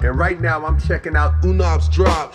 And right now I'm checking out Unob's drop.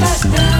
Bastante.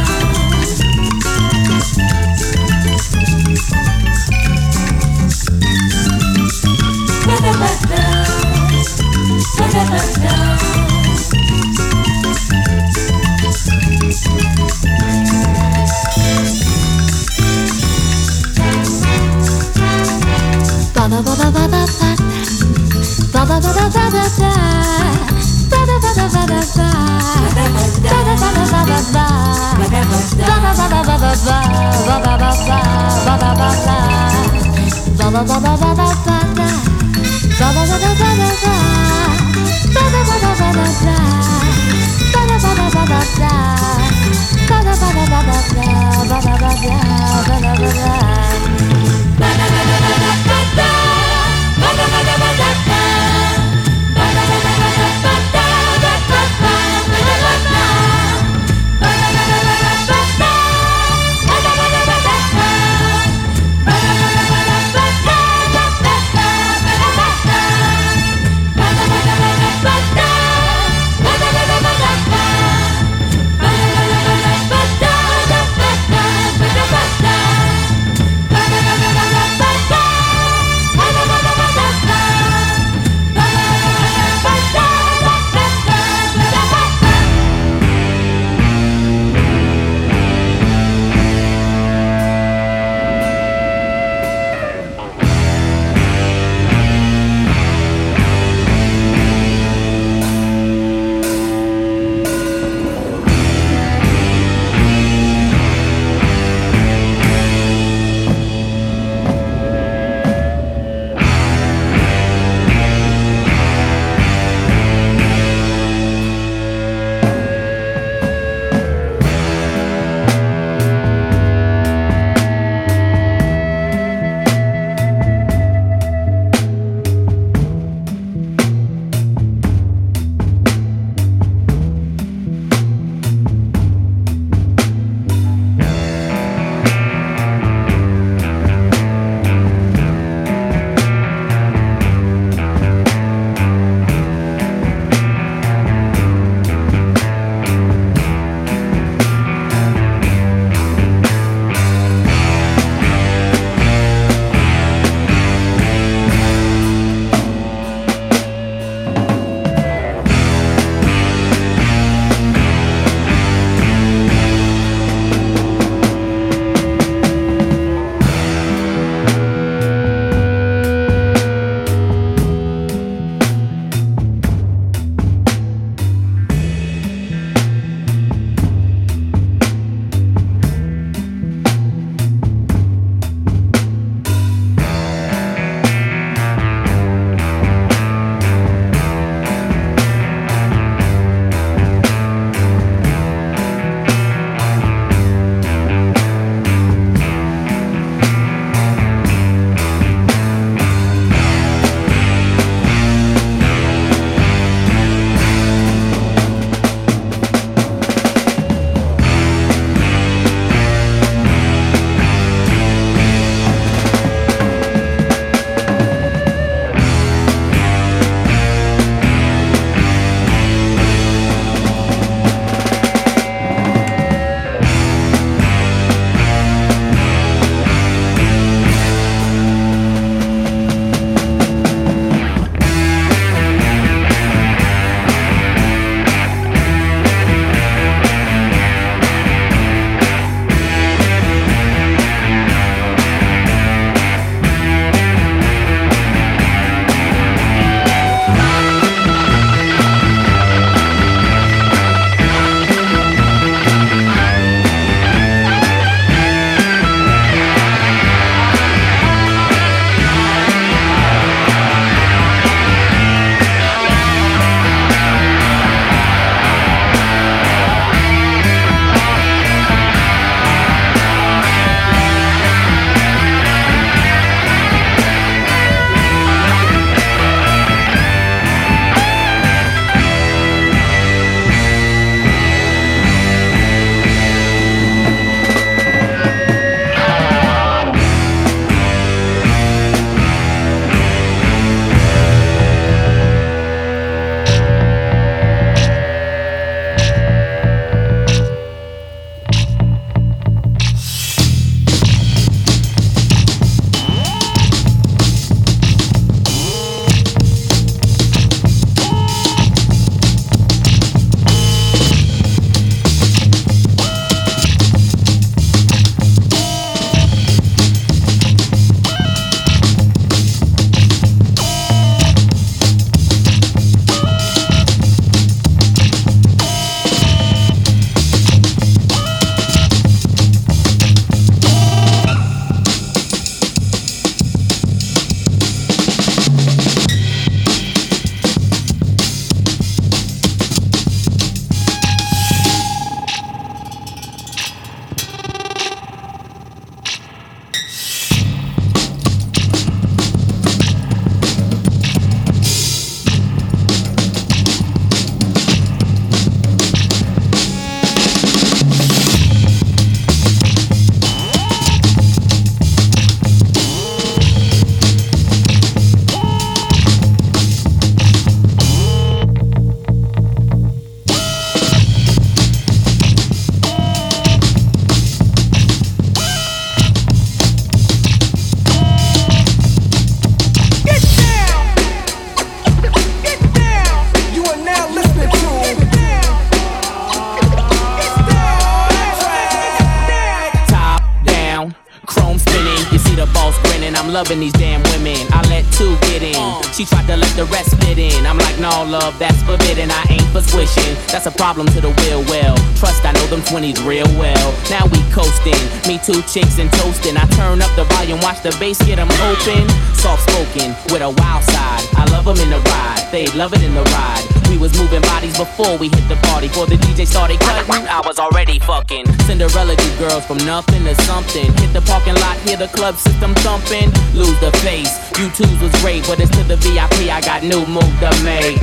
Loving these damn women. I let two get in. She tried to let the rest fit in. I'm like, no, love, that's forbidden. I ain't for swishing. That's a problem to the real well. Trust, I know them 20s real well. Now we coasting. Me two chicks and toasting. I turn up the volume, watch the bass get them open. Soft spoken with a wild side. I love them in the ride. They love it in the ride. We was moving bodies before we hit the party. Before the DJ started cutting, I was already fucking. Cinderella, do girls from nothing to something. Hit the parking lot, hear the club system thumping. Lose the face. You twos was great, but it's to the VIP. I got new move to make.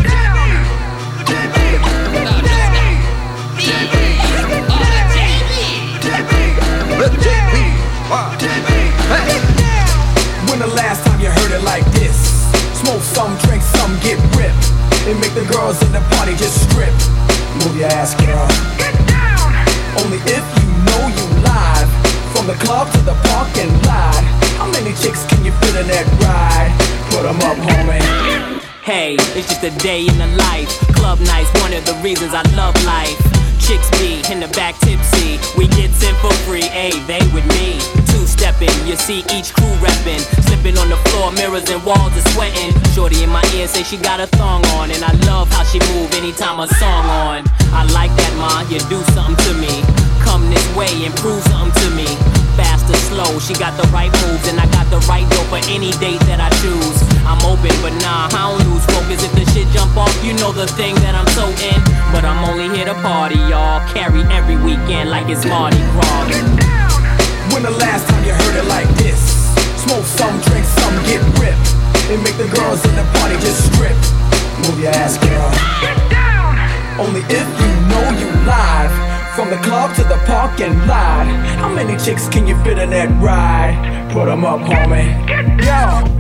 Girls in the party just strip. Move your ass, girl. Get down! Only if you know you live. From the club to the parking lot. How many chicks can you fit in that ride? Put them up, homie. Hey, it's just a day in the life. Club nights, one of the reasons I love life. Chicks be in the back tipsy. We get in for free, ayy, they with me. Two stepping, you see each crew reppin'. Slipping on the floor, mirrors and walls are sweating. Shorty in my ear say she got a thong on. And I love how she move anytime a song on. I like that, ma, you do something to me. Come this way and prove something to me. Fast or slow, she got the right moves. And I got the right dope for any date that I choose. I'm open, but nah, I don't lose focus. If the shit jump off, you know the thing that I'm so in. But I'm only here to party, y'all. Carry every weekend like it's Mardi Gras. When the last time you heard it like this? Smoke some, drink some, get ripped. And make the girls in the party just strip. Move your ass, girl. Get down! Only if you know you live. From the club to the parking lot. How many chicks can you fit in that ride? Put them up, homie. Get Yo!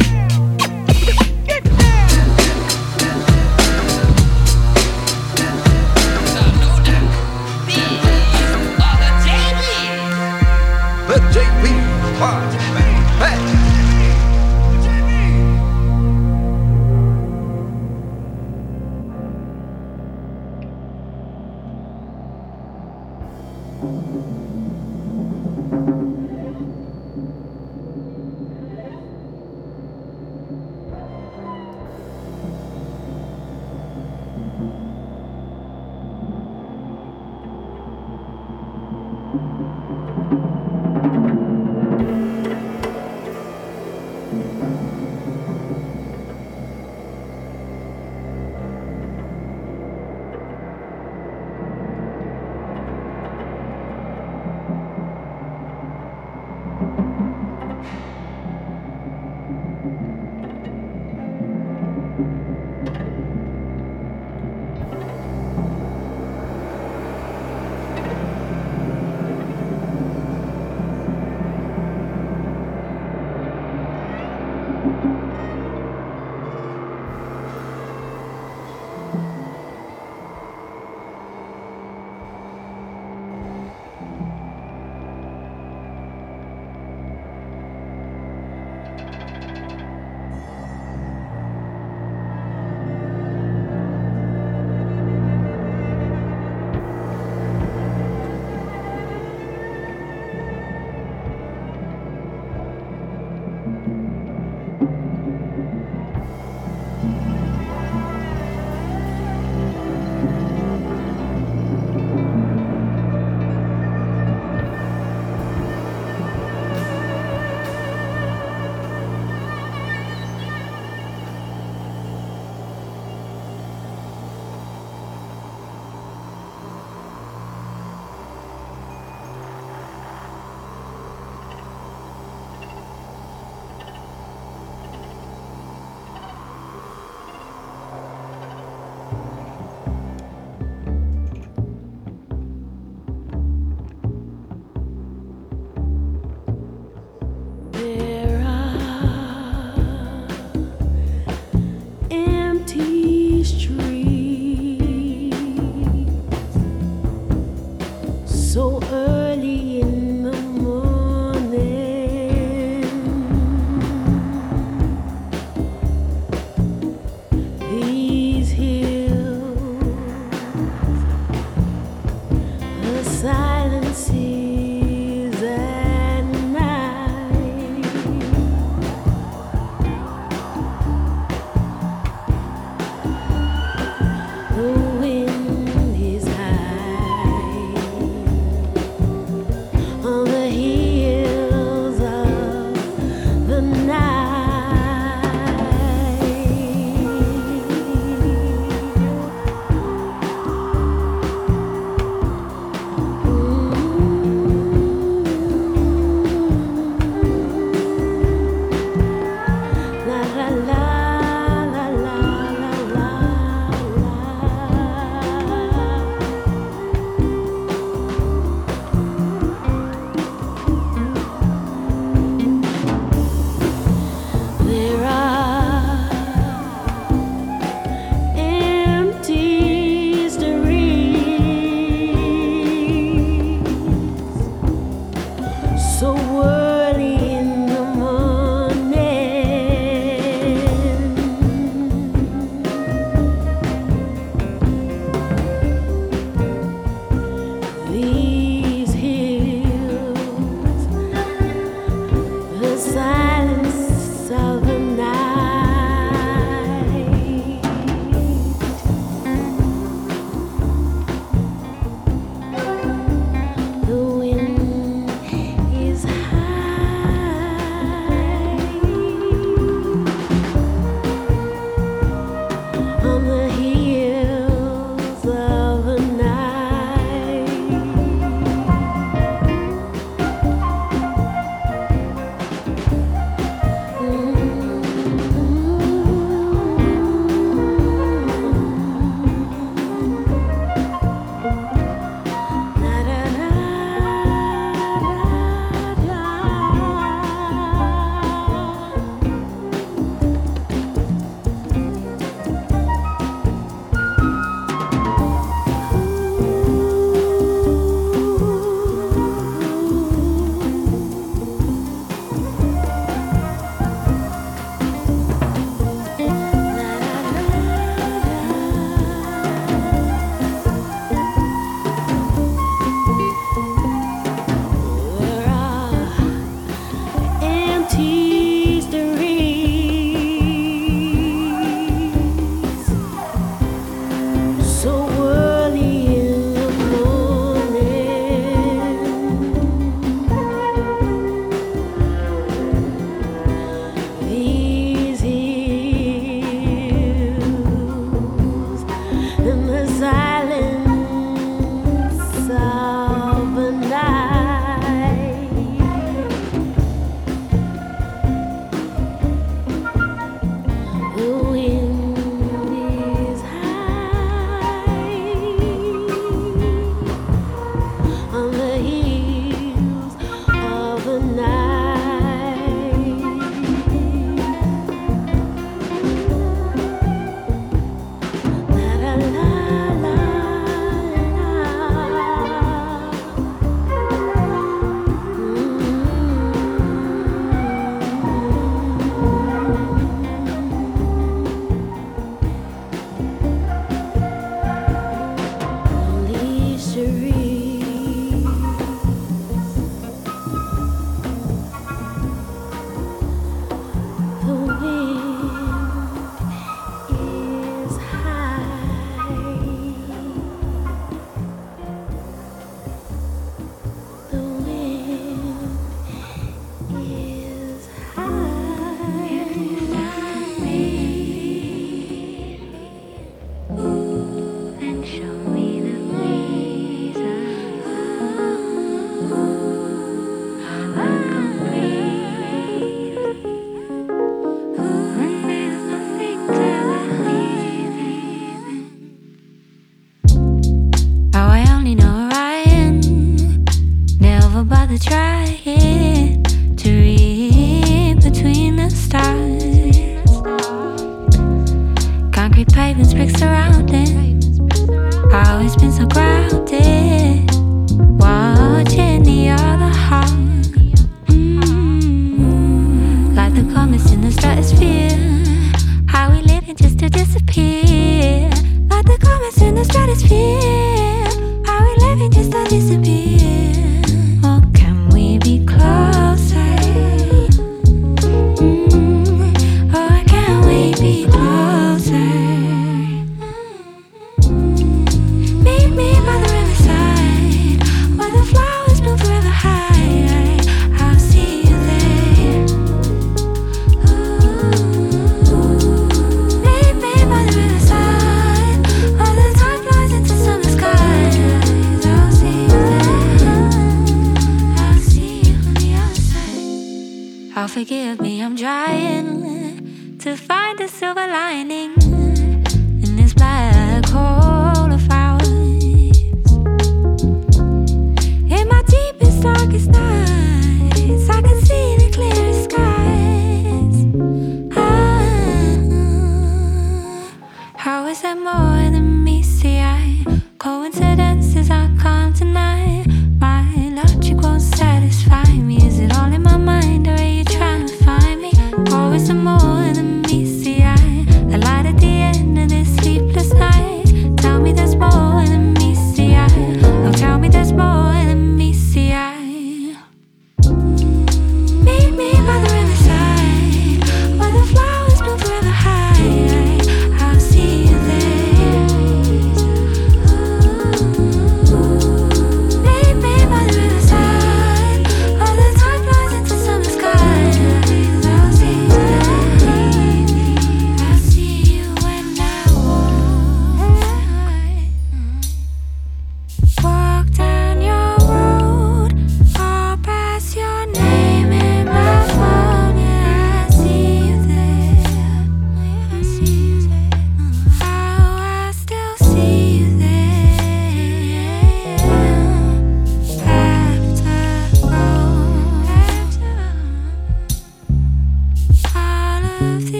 The so world.